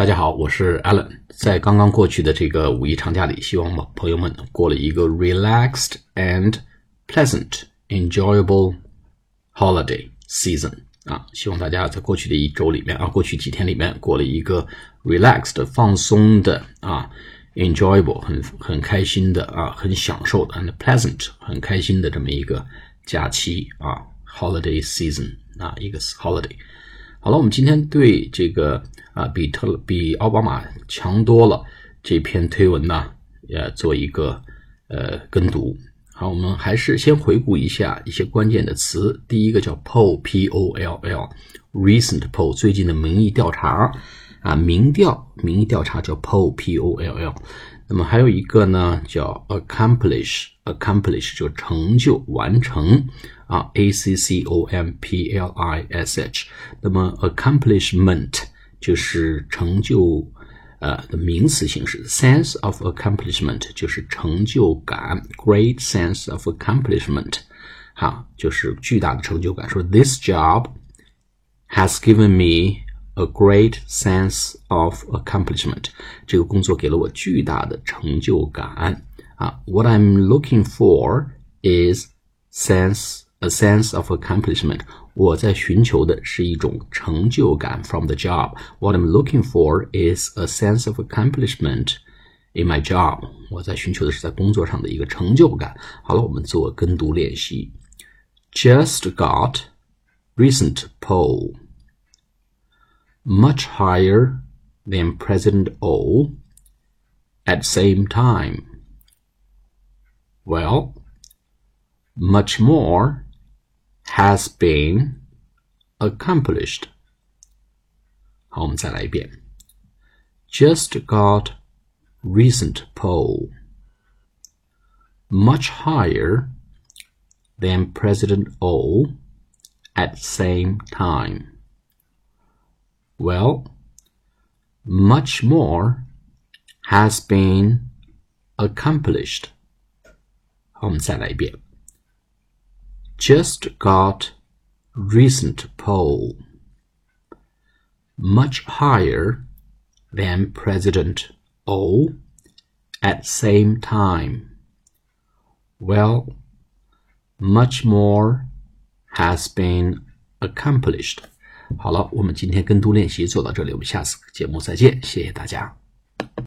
大家好，我是 Alan。在刚刚过去的这个五一长假里，希望朋友们过了一个 relaxed and pleasant, enjoyable holiday season 啊！希望大家在过去的一周里面啊，过去几天里面过了一个 relaxed 放松的啊，enjoyable 很很开心的啊，很享受的 and pleasant 很开心的这么一个假期啊，holiday season 啊，一个 holiday。好了，我们今天对这个啊，比特比奥巴马强多了这篇推文呢，呃，做一个呃跟读。好，我们还是先回顾一下一些关键的词。第一个叫 poll，p o l l，recent poll，最近的民意调查啊，民调民意调查叫 poll，p o l l。那么还有一个呢，叫 accomplish，accomplish 就成就完成啊，a c c o m p l i s h。那么 accomplishment 就是成就呃的名词形式，sense of accomplishment 就是成就感，great sense of accomplishment，好，就是巨大的成就感。说 this job has given me。 a great sense of accomplishment，这个工作给了我巨大的成就感啊。What I'm looking for is sense a sense of accomplishment。我在寻求的是一种成就感 from the job。What I'm looking for is a sense of accomplishment in my job。我在寻求的是在工作上的一个成就感。好了，我们做跟读练习。Just got recent poll much higher than President O at same time. Well, much more has been accomplished. 好，我们再来一遍。Just got recent poll much higher than President O at same time. Well, much more has been accomplished. 好，我们再来一遍。Just got recent poll much higher than President O at same time. Well, much more has been accomplished. 好了，我们今天跟读练习做到这里，我们下次节目再见，谢谢大家。